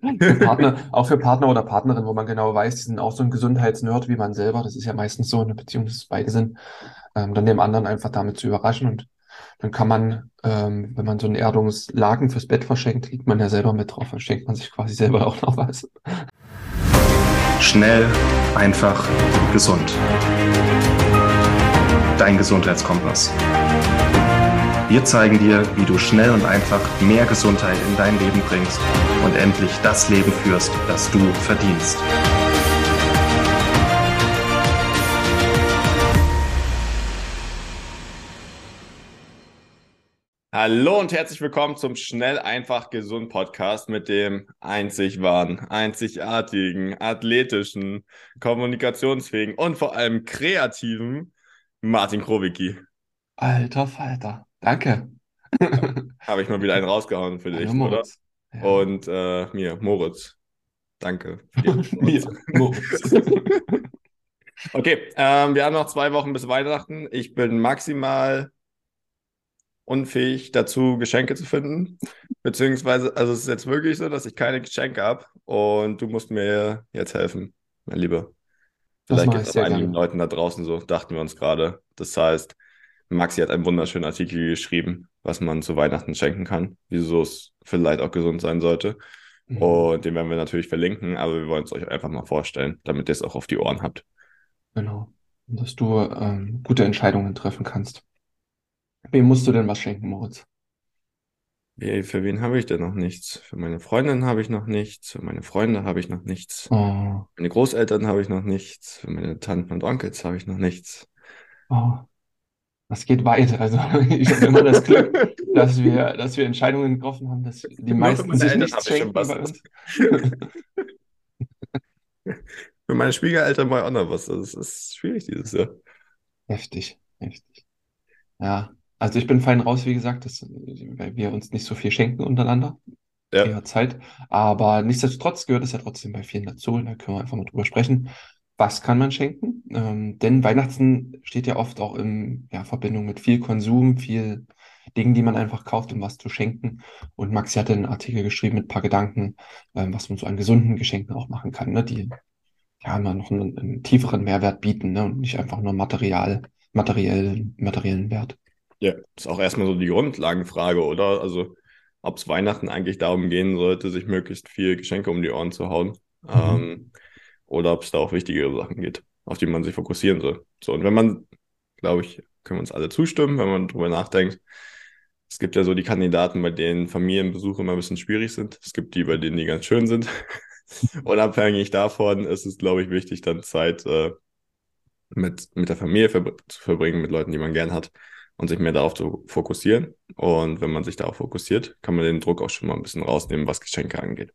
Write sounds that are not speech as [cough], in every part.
Für Partner, auch für Partner oder Partnerin, wo man genau weiß, die sind auch so ein Gesundheitsnerd wie man selber. Das ist ja meistens so in einer Beziehung, dass beide sind. Ähm, dann dem anderen einfach damit zu überraschen. Und dann kann man, ähm, wenn man so einen Erdungslaken fürs Bett verschenkt, liegt man ja selber mit drauf. Dann schenkt man sich quasi selber auch noch was. Schnell, einfach, gesund. Dein Gesundheitskompass. Wir zeigen dir, wie du schnell und einfach mehr Gesundheit in dein Leben bringst und endlich das Leben führst, das du verdienst. Hallo und herzlich willkommen zum Schnell, einfach, gesund Podcast mit dem einzig wahren, einzigartigen, athletischen, kommunikationsfähigen und vor allem kreativen Martin Krowicki. Alter Falter. Danke. [laughs] Habe ich mal wieder einen rausgehauen für dich, oder? Ja. Und äh, mir, Moritz. Danke. [laughs] mir, Moritz. [laughs] okay, ähm, wir haben noch zwei Wochen bis Weihnachten. Ich bin maximal unfähig dazu, Geschenke zu finden. Beziehungsweise, also es ist jetzt wirklich so, dass ich keine Geschenke habe und du musst mir jetzt helfen, mein Lieber. Vielleicht geht es einigen gerne. Leuten da draußen so, dachten wir uns gerade. Das heißt, Maxi hat einen wunderschönen Artikel geschrieben, was man zu Weihnachten schenken kann, wieso es vielleicht auch gesund sein sollte. Mhm. Und den werden wir natürlich verlinken, aber wir wollen es euch einfach mal vorstellen, damit ihr es auch auf die Ohren habt. Genau. Und dass du ähm, gute Entscheidungen treffen kannst. Wem musst du denn was schenken, Moritz? Für wen habe ich denn noch nichts? Für meine Freundin habe ich noch nichts. Für meine Freunde habe ich noch nichts. Oh. Meine Großeltern habe ich noch nichts. Für meine Tanten und Onkels habe ich noch nichts. Oh. Das geht weit. Also [laughs] ich habe immer das Glück, [laughs] dass wir, dass wir Entscheidungen getroffen haben, dass die meisten sich nichts schenken bei uns. [laughs] Für meine Schwiegereltern war auch noch was. Das ist schwierig dieses Jahr. Heftig, heftig. Ja, also ich bin fein raus, wie gesagt, dass, weil wir uns nicht so viel schenken untereinander. Ja. Zeit. Aber nichtsdestotrotz gehört es ja trotzdem bei vielen dazu. Da können wir einfach mal drüber sprechen was kann man schenken? Ähm, denn Weihnachten steht ja oft auch in ja, Verbindung mit viel Konsum, viel Dingen, die man einfach kauft, um was zu schenken. Und Maxi hatte einen Artikel geschrieben mit ein paar Gedanken, ähm, was man so an gesunden Geschenken auch machen kann, ne? die ja immer noch einen, einen tieferen Mehrwert bieten ne? und nicht einfach nur Material, materiell, materiellen Wert. Ja, das ist auch erstmal so die Grundlagenfrage, oder? Also, ob es Weihnachten eigentlich darum gehen sollte, sich möglichst viel Geschenke um die Ohren zu hauen. Mhm. Ähm, oder ob es da auch wichtigere Sachen geht, auf die man sich fokussieren soll. So, und wenn man, glaube ich, können wir uns alle zustimmen, wenn man darüber nachdenkt. Es gibt ja so die Kandidaten, bei denen Familienbesuche immer ein bisschen schwierig sind. Es gibt die, bei denen die ganz schön sind. [laughs] Unabhängig davon ist es, glaube ich, wichtig, dann Zeit äh, mit, mit der Familie ver zu verbringen, mit Leuten, die man gern hat und sich mehr darauf zu fokussieren. Und wenn man sich darauf fokussiert, kann man den Druck auch schon mal ein bisschen rausnehmen, was Geschenke angeht.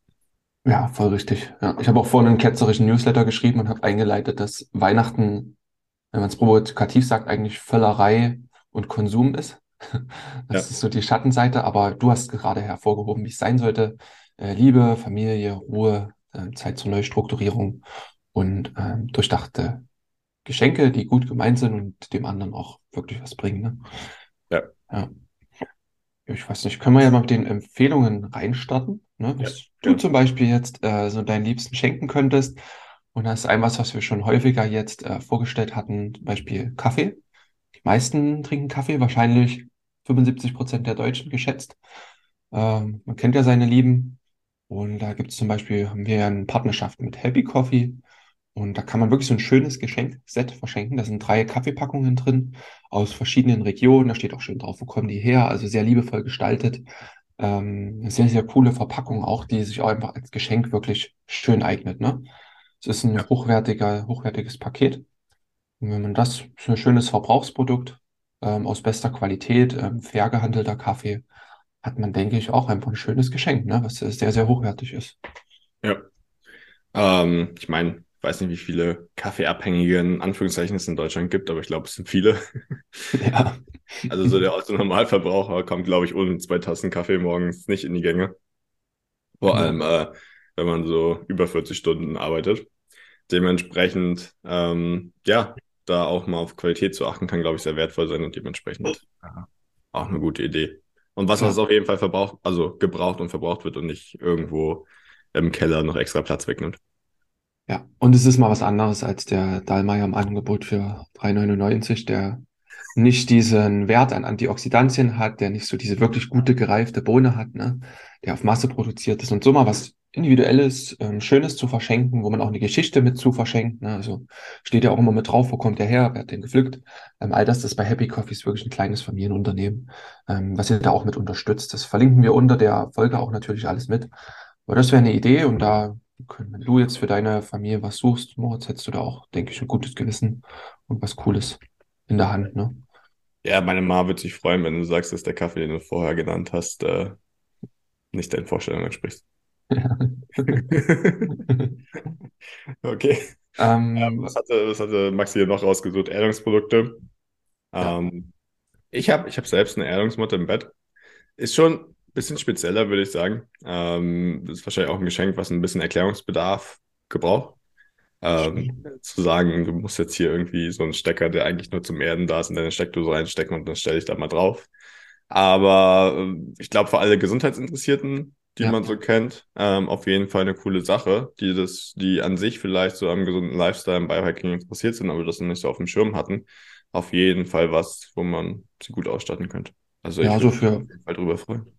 Ja, voll richtig. Ja. Ich habe auch vorhin einen ketzerischen Newsletter geschrieben und habe eingeleitet, dass Weihnachten, wenn man es provokativ sagt, eigentlich Völlerei und Konsum ist. [laughs] Das ja. ist so die Schattenseite, aber du hast gerade hervorgehoben, wie es sein sollte. Äh, Liebe, Familie, Ruhe, äh, Zeit zur Neustrukturierung und äh, durchdachte Geschenke, die gut gemeint sind und dem anderen auch wirklich was bringen. Ne? Ja. ja. Ich weiß nicht, können wir ja mal mit den Empfehlungen reinstarten? Ne? Was ja. du zum Beispiel jetzt äh, so deinen Liebsten schenken könntest. Und das ist ein was, was wir schon häufiger jetzt äh, vorgestellt hatten, zum Beispiel Kaffee. Die meisten trinken Kaffee, wahrscheinlich 75 Prozent der Deutschen geschätzt. Ähm, man kennt ja seine Lieben. Und da gibt es zum Beispiel, haben wir eine Partnerschaft mit Happy Coffee. Und da kann man wirklich so ein schönes Geschenkset verschenken. Da sind drei Kaffeepackungen drin aus verschiedenen Regionen. Da steht auch schön drauf, wo kommen die her. Also sehr liebevoll gestaltet. Ähm, sehr, sehr coole Verpackung auch, die sich auch einfach als Geschenk wirklich schön eignet. Ne? Es ist ein hochwertiger, hochwertiges Paket. Und wenn man das, ist ein schönes Verbrauchsprodukt ähm, aus bester Qualität, ähm, fair gehandelter Kaffee, hat man, denke ich, auch einfach ein schönes Geschenk, ne? was sehr, sehr hochwertig ist. Ja. Ähm, ich meine, ich weiß nicht, wie viele Kaffeeabhängige in Anführungszeichen es in Deutschland gibt, aber ich glaube, es sind viele. Ja. [laughs] Also so der Normalverbraucher kommt, glaube ich, ohne zwei Tassen Kaffee morgens nicht in die Gänge. Vor ja. allem, äh, wenn man so über 40 Stunden arbeitet. Dementsprechend, ähm, ja, da auch mal auf Qualität zu achten, kann, glaube ich, sehr wertvoll sein und dementsprechend ja, auch eine gute Idee. Und was, was auf jeden Fall verbraucht, also gebraucht und verbraucht wird und nicht irgendwo im Keller noch extra Platz wegnimmt. Ja, und es ist mal was anderes als der Dallmayr im Angebot für 3,99, der nicht diesen Wert an Antioxidantien hat, der nicht so diese wirklich gute gereifte Bohne hat, ne? der auf Masse produziert ist und so mal was Individuelles, ähm, Schönes zu verschenken, wo man auch eine Geschichte mit zu verschenkt. Ne? Also steht ja auch immer mit drauf, wo kommt der her, wer hat den gepflückt. Ähm, all das ist bei Happy Coffees wirklich ein kleines Familienunternehmen, ähm, was ihr da auch mit unterstützt. Das verlinken wir unter der Folge auch natürlich alles mit. Aber das wäre eine Idee und da, wenn du jetzt für deine Familie was suchst, Moritz, hättest du da auch, denke ich, ein gutes Gewissen und was Cooles in der Hand. Ne? Ja, meine Ma wird sich freuen, wenn du sagst, dass der Kaffee, den du vorher genannt hast, äh, nicht deinen Vorstellungen entspricht. Ja. [laughs] okay. Ähm, ähm, was, hatte, was hatte Maxi hier noch rausgesucht? Erdungsprodukte. Ähm, ja. Ich habe ich hab selbst eine Erdungsmutter im Bett. Ist schon bisschen spezieller, würde ich sagen. Ähm, ist wahrscheinlich auch ein Geschenk, was ein bisschen Erklärungsbedarf gebraucht. Ähm, zu sagen, du musst jetzt hier irgendwie so einen Stecker, der eigentlich nur zum Erden da ist, in deine Steckdose reinstecken und dann stelle ich da mal drauf. Aber äh, ich glaube, für alle Gesundheitsinteressierten, die ja. man so kennt, ähm, auf jeden Fall eine coole Sache, die das, die an sich vielleicht so am gesunden Lifestyle, im Biohacking interessiert sind, aber das noch nicht so auf dem Schirm hatten. Auf jeden Fall was, wo man sie gut ausstatten könnte. Also ich ja, so für, auf jeden Fall drüber freuen.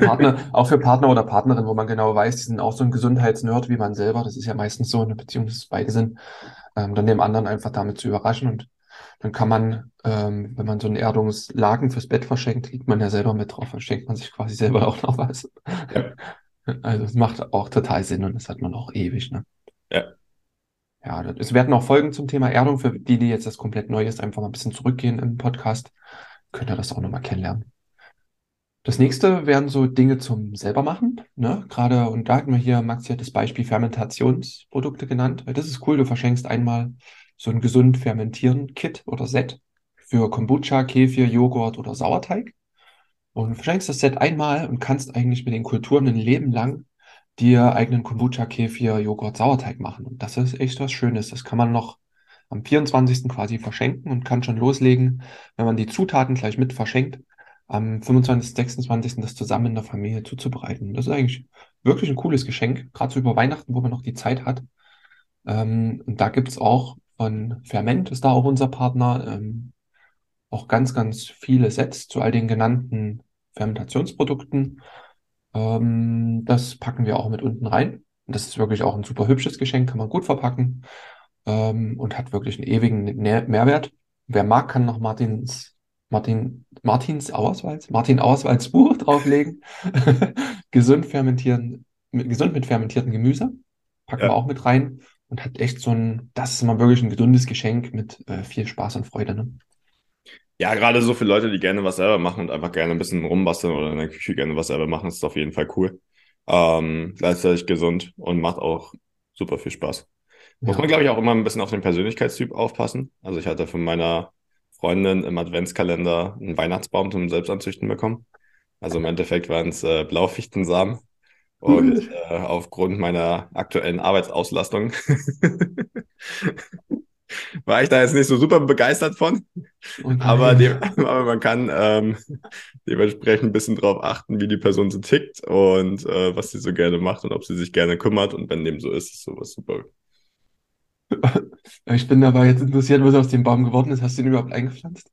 Partner, auch für Partner oder Partnerin, wo man genau weiß, die sind auch so ein Gesundheitsnerd wie man selber. Das ist ja meistens so eine Beziehung, dass beide sind. Ähm, dann dem anderen einfach damit zu überraschen. Und dann kann man, ähm, wenn man so einen Erdungslaken fürs Bett verschenkt, liegt man ja selber mit drauf. Dann schenkt man sich quasi selber [laughs] auch noch was. Ja. Also es macht auch total Sinn und das hat man auch ewig. Ne? Ja. Ja, es werden auch Folgen zum Thema Erdung für die, die jetzt das komplett neu ist, einfach mal ein bisschen zurückgehen im Podcast. Könnt ihr das auch nochmal kennenlernen. Das nächste wären so Dinge zum selbermachen. Ne? Gerade, und da hatten wir hier, Max hat das Beispiel Fermentationsprodukte genannt. Das ist cool, du verschenkst einmal so ein gesund fermentieren Kit oder Set für Kombucha, Kefir, Joghurt oder Sauerteig. Und verschenkst das Set einmal und kannst eigentlich mit den Kulturen ein Leben lang dir eigenen Kombucha, Kefir, Joghurt, Sauerteig machen. Und das ist echt was Schönes. Das kann man noch am 24. quasi verschenken und kann schon loslegen, wenn man die Zutaten gleich mit verschenkt, am 25., 26. das zusammen in der Familie zuzubereiten. Das ist eigentlich wirklich ein cooles Geschenk, gerade so über Weihnachten, wo man noch die Zeit hat. Ähm, und da gibt es auch von Ferment, ist da auch unser Partner, ähm, auch ganz, ganz viele Sets zu all den genannten Fermentationsprodukten. Ähm, das packen wir auch mit unten rein. Das ist wirklich auch ein super hübsches Geschenk, kann man gut verpacken ähm, und hat wirklich einen ewigen Mehrwert. Wer mag, kann noch Martins Martin, Martins Auerswalds, Martin Auerswalds Buch drauflegen. [laughs] gesund fermentieren, mit, gesund mit fermentiertem Gemüse. Packen ja. wir auch mit rein und hat echt so ein, das ist mal wirklich ein gesundes Geschenk mit äh, viel Spaß und Freude. Ne? Ja, gerade so für Leute, die gerne was selber machen und einfach gerne ein bisschen rumbasteln oder in der Küche gerne was selber machen, ist auf jeden Fall cool. Ähm, gleichzeitig gesund und macht auch super viel Spaß. Muss ja. man, glaube ich, auch immer ein bisschen auf den Persönlichkeitstyp aufpassen. Also ich hatte von meiner Freundin im Adventskalender einen Weihnachtsbaum zum Selbstanzüchten bekommen. Also im Endeffekt waren es äh, Blaufichtensamen. Und äh, aufgrund meiner aktuellen Arbeitsauslastung [laughs] war ich da jetzt nicht so super begeistert von. Okay. Oh aber, dem, aber man kann ähm, dementsprechend ein bisschen drauf achten, wie die Person so tickt und äh, was sie so gerne macht und ob sie sich gerne kümmert. Und wenn dem so ist, ist sowas super [laughs] ich bin aber jetzt interessiert, was aus dem Baum geworden ist. Hast du ihn überhaupt eingepflanzt?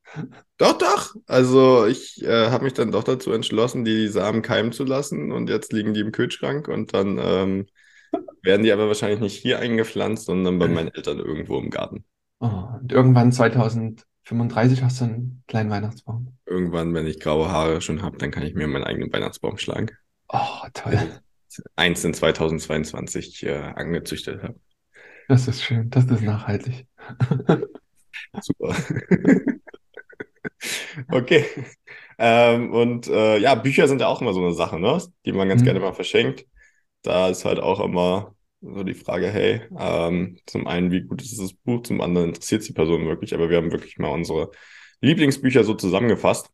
Doch, doch. Also ich äh, habe mich dann doch dazu entschlossen, die Samen keimen zu lassen und jetzt liegen die im Kühlschrank und dann ähm, [laughs] werden die aber wahrscheinlich nicht hier eingepflanzt, sondern bei meinen Eltern irgendwo im Garten. Oh, und irgendwann 2035 hast du einen kleinen Weihnachtsbaum. Irgendwann, wenn ich graue Haare schon habe, dann kann ich mir meinen eigenen Weihnachtsbaum schlagen. Oh, toll. Eins in 2022 äh, angezüchtet habe. Das ist schön, das ist nachhaltig. Super. okay. Ähm, und äh, ja, Bücher sind ja auch immer so eine Sache, ne? die man ganz mhm. gerne mal verschenkt. Da ist halt auch immer so die Frage, hey, ähm, zum einen, wie gut ist das Buch, zum anderen interessiert es die Person wirklich, aber wir haben wirklich mal unsere Lieblingsbücher so zusammengefasst.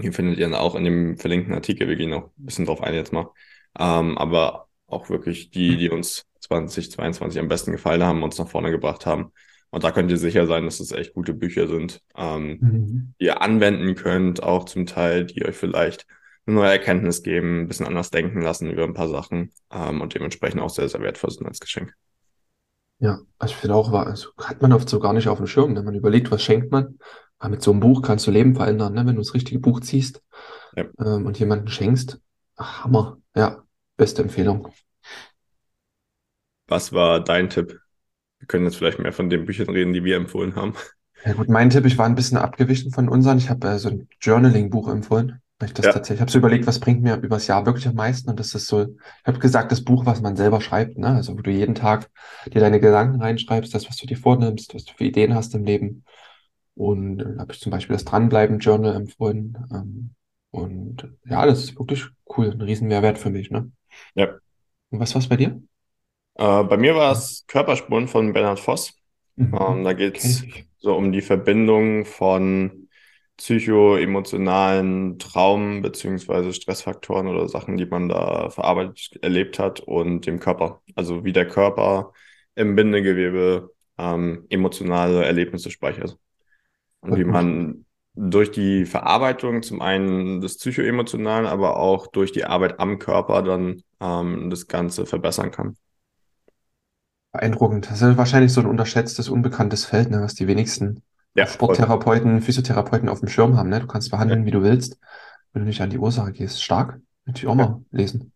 Hier findet ihr dann auch in dem verlinkten Artikel, wir gehen noch ein bisschen drauf ein jetzt mal. Ähm, aber auch wirklich die, die uns 2022 am besten gefallen haben, uns nach vorne gebracht haben. Und da könnt ihr sicher sein, dass es echt gute Bücher sind, ähm, mhm. die ihr anwenden könnt, auch zum Teil, die euch vielleicht eine neue Erkenntnis geben, ein bisschen anders denken lassen über ein paar Sachen ähm, und dementsprechend auch sehr, sehr wertvoll sind als Geschenk. Ja, also ich finde auch, also hat man oft so gar nicht auf dem Schirm, wenn ne? man überlegt, was schenkt man. Aber mit so einem Buch kannst du Leben verändern, ne? wenn du das richtige Buch ziehst ja. ähm, und jemanden schenkst. Ach, Hammer. Ja, beste Empfehlung. Was war dein Tipp? Wir können jetzt vielleicht mehr von den Büchern reden, die wir empfohlen haben. Ja gut, mein Tipp, ich war ein bisschen abgewichen von unseren. Ich habe äh, so ein Journaling-Buch empfohlen. Ich das ja. tatsächlich, ich habe so überlegt, was bringt mir übers Jahr wirklich am meisten? Und das ist so, ich habe gesagt, das Buch, was man selber schreibt, ne? Also wo du jeden Tag dir deine Gedanken reinschreibst, das, was du dir vornimmst, was du für Ideen hast im Leben. Und äh, habe ich zum Beispiel das Dranbleiben-Journal empfohlen. Ähm, und ja, das ist wirklich cool, ein riesen Mehrwert für mich, ne? Ja. Und was war's bei dir? Äh, bei mir war es Körperspuren von Bernhard Voss. Mhm. Ähm, da geht es so um die Verbindung von psychoemotionalen Traum beziehungsweise Stressfaktoren oder Sachen, die man da verarbeitet erlebt hat und dem Körper. Also wie der Körper im Bindegewebe ähm, emotionale Erlebnisse speichert. Und wie man durch die Verarbeitung zum einen des Psychoemotionalen, aber auch durch die Arbeit am Körper dann ähm, das Ganze verbessern kann. Beeindruckend. Das ist wahrscheinlich so ein unterschätztes, unbekanntes Feld, ne, was die wenigsten ja, Sporttherapeuten, voll. Physiotherapeuten auf dem Schirm haben. Ne? Du kannst behandeln, ja. wie du willst, wenn du nicht an die Ursache gehst. Stark. Möchte ich auch ja. mal lesen.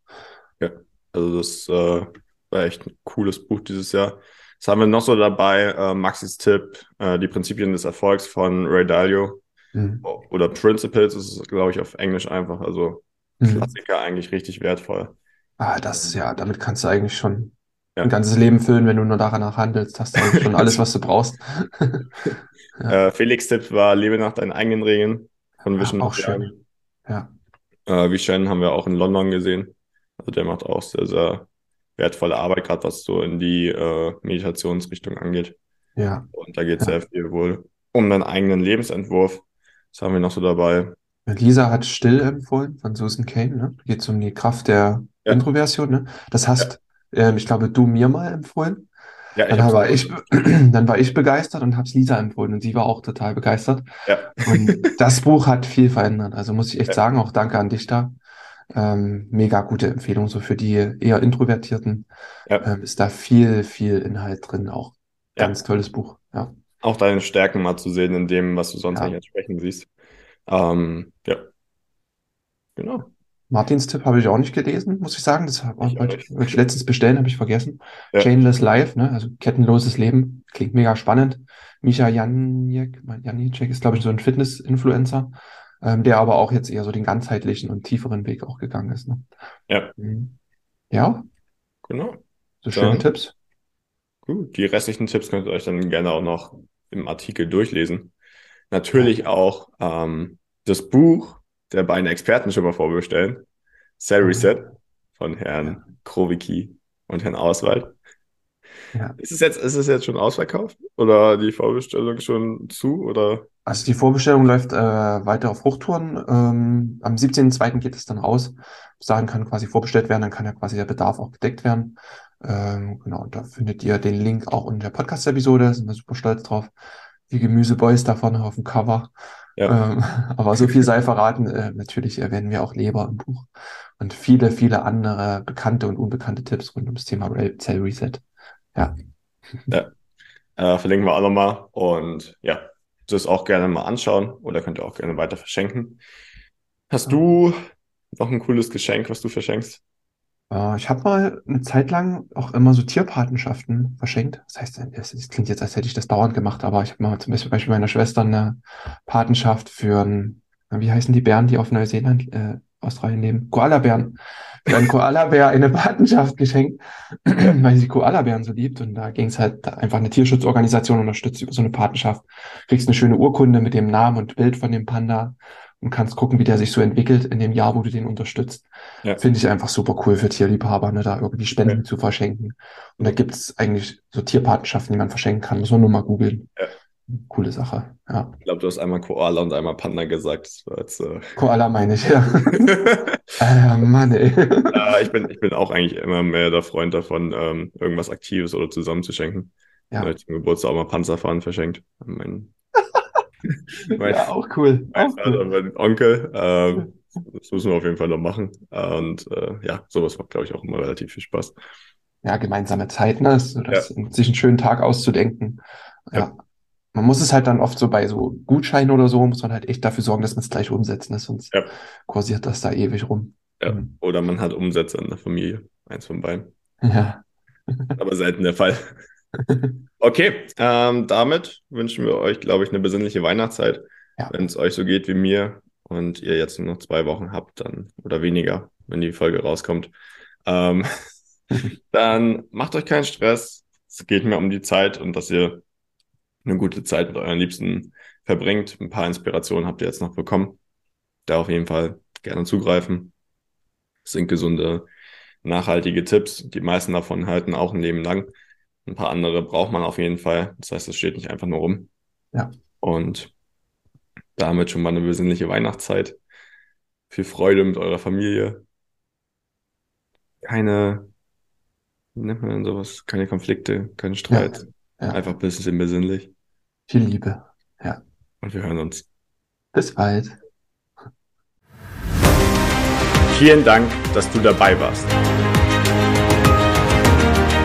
Ja, also das äh, war echt ein cooles Buch dieses Jahr. Was haben wir noch so dabei? Äh, Maxis Tipp, äh, die Prinzipien des Erfolgs von Ray Dalio. Mhm. Oder Principles ist, glaube ich, auf Englisch einfach. Also mhm. Klassiker eigentlich richtig wertvoll. Ah, das ist ja, damit kannst du eigentlich schon ja. ein ganzes Leben füllen, wenn du nur danach handelst. Hast du eigentlich schon alles, was du brauchst. [laughs] ja. äh, Felix Tipp war, lebe nach deinen eigenen Regeln von Vision. Ja, auch schön. Ja. Äh, wie Shen haben wir auch in London gesehen. Also der macht auch sehr, sehr wertvolle Arbeit, gerade was so in die äh, Meditationsrichtung angeht. Ja. Und da geht es ja. sehr viel wohl um deinen eigenen Lebensentwurf. Was haben wir noch so dabei? Lisa hat Still empfohlen von Susan Kane. Ne? Geht es um die Kraft der ja. Introversion. Ne? Das hast ähm, ich glaube, du mir mal empfohlen. Ja, dann, war ich, [clears throat] dann war ich begeistert und habe es Lisa empfohlen und sie war auch total begeistert. Ja. Und das Buch hat viel verändert. Also muss ich echt ja. sagen, auch danke an dich da. Ähm, mega gute Empfehlung, so für die eher Introvertierten ja. ähm, ist da viel, viel Inhalt drin. Auch ganz tolles Buch. Ja. Auch deine Stärken mal zu sehen in dem, was du sonst nicht entsprechend siehst. Ähm, ja. Genau. Martins Tipp habe ich auch nicht gelesen, muss ich sagen. Das wollte ich, ich letztens bestellen, habe ich vergessen. Ja. Chainless Life, ne? also kettenloses Leben. Klingt mega spannend. Misha Janicek, Janicek ist, glaube ich, so ein Fitness-Influencer, ähm, der aber auch jetzt eher so den ganzheitlichen und tieferen Weg auch gegangen ist. Ne? Ja. Mhm. Ja. Genau. So schöne dann, Tipps. Gut, die restlichen Tipps könnt ihr euch dann gerne auch noch im Artikel durchlesen. Natürlich auch ähm, das Buch der beiden Experten schon mal vorbestellen. Cell mhm. Reset von Herrn. Krowicki und Herrn Auswald. Ja. Ist es jetzt, ist es jetzt schon ausverkauft? Oder die Vorbestellung schon zu? Oder? Also die Vorbestellung läuft äh, weiter auf Hochtouren. Ähm, am 17.02. geht es dann raus. Dahin kann quasi vorbestellt werden, dann kann ja quasi der Bedarf auch gedeckt werden. Ähm, genau, da findet ihr den Link auch in der Podcast-Episode, sind wir super stolz drauf. Die Gemüseboys da vorne auf dem Cover. Ja. Ähm, [laughs] aber so viel sei verraten, äh, natürlich erwähnen wir auch Leber im Buch und viele, viele andere bekannte und unbekannte Tipps rund ums Thema Cell Reset. Ja. Ja. Äh, verlinken wir auch nochmal und ja, das auch gerne mal anschauen oder könnt ihr auch gerne weiter verschenken. Hast du noch ein cooles Geschenk, was du verschenkst? Äh, ich habe mal eine Zeit lang auch immer so Tierpatenschaften verschenkt. Das heißt, es, klingt jetzt, als hätte ich das dauernd gemacht, aber ich habe mal zum Beispiel meiner Schwester eine Patenschaft für ein, wie heißen die Bären, die auf Neuseeland, äh, Australien leben? Koalabären. Für einen Koalabär eine Patenschaft geschenkt, [clears throat] weil sie Koalabären so liebt. Und da ging es halt einfach eine Tierschutzorganisation unterstützt über so eine Patenschaft. Kriegst eine schöne Urkunde mit dem Namen und Bild von dem Panda und kannst gucken, wie der sich so entwickelt in dem Jahr, wo du den unterstützt. Ja. Finde ich einfach super cool für Tierliebhaber, ne, da irgendwie Spenden ja. zu verschenken. Und da gibt es eigentlich so Tierpatenschaften, die man verschenken kann. Muss man nur mal googeln. Ja. Coole Sache. Ja. Ich glaube, du hast einmal Koala und einmal Panda gesagt. Jetzt, äh... [laughs] Koala meine ich, ja. [laughs] äh, Mann, ey. äh, ich, bin, ich bin auch eigentlich immer mehr der Freund davon, ähm, irgendwas Aktives oder zusammenzuschenken. Ja. Ich zum Geburtstag auch mal Panzerfahren verschenkt. Mein [laughs] mein, ja, auch cool. Mein auch cool. mein Onkel. Ähm, das müssen wir auf jeden Fall noch machen. Und äh, ja, sowas macht, glaube ich, auch immer relativ viel Spaß. Ja, gemeinsame Zeit, ne? So, das, ja. sich einen schönen Tag auszudenken. Ja. ja. Man muss es halt dann oft so bei so Gutscheinen oder so, muss man halt echt dafür sorgen, dass man es gleich umsetzt, ne? sonst ja. kursiert das da ewig rum. Ja. Mhm. Oder man hat Umsätze in der Familie. Eins von beiden. Ja. Aber selten der Fall. [laughs] [laughs] Okay, ähm, damit wünschen wir euch, glaube ich, eine besinnliche Weihnachtszeit. Ja. Wenn es euch so geht wie mir und ihr jetzt nur noch zwei Wochen habt, dann oder weniger, wenn die Folge rauskommt, ähm, [laughs] dann macht euch keinen Stress. Es geht mir um die Zeit und dass ihr eine gute Zeit mit euren Liebsten verbringt. Ein paar Inspirationen habt ihr jetzt noch bekommen. Da auf jeden Fall gerne zugreifen. Das sind gesunde, nachhaltige Tipps. Die meisten davon halten auch ein Leben lang. Ein paar andere braucht man auf jeden Fall. Das heißt, es steht nicht einfach nur rum. Ja. Und damit schon mal eine besinnliche Weihnachtszeit. Viel Freude mit eurer Familie. Keine, wie nennt man denn sowas? Keine Konflikte, keinen Streit. Ja. Ja. Einfach ein bisschen besinnlich. Viel Liebe. Ja. Und wir hören uns. Bis bald. Vielen Dank, dass du dabei warst.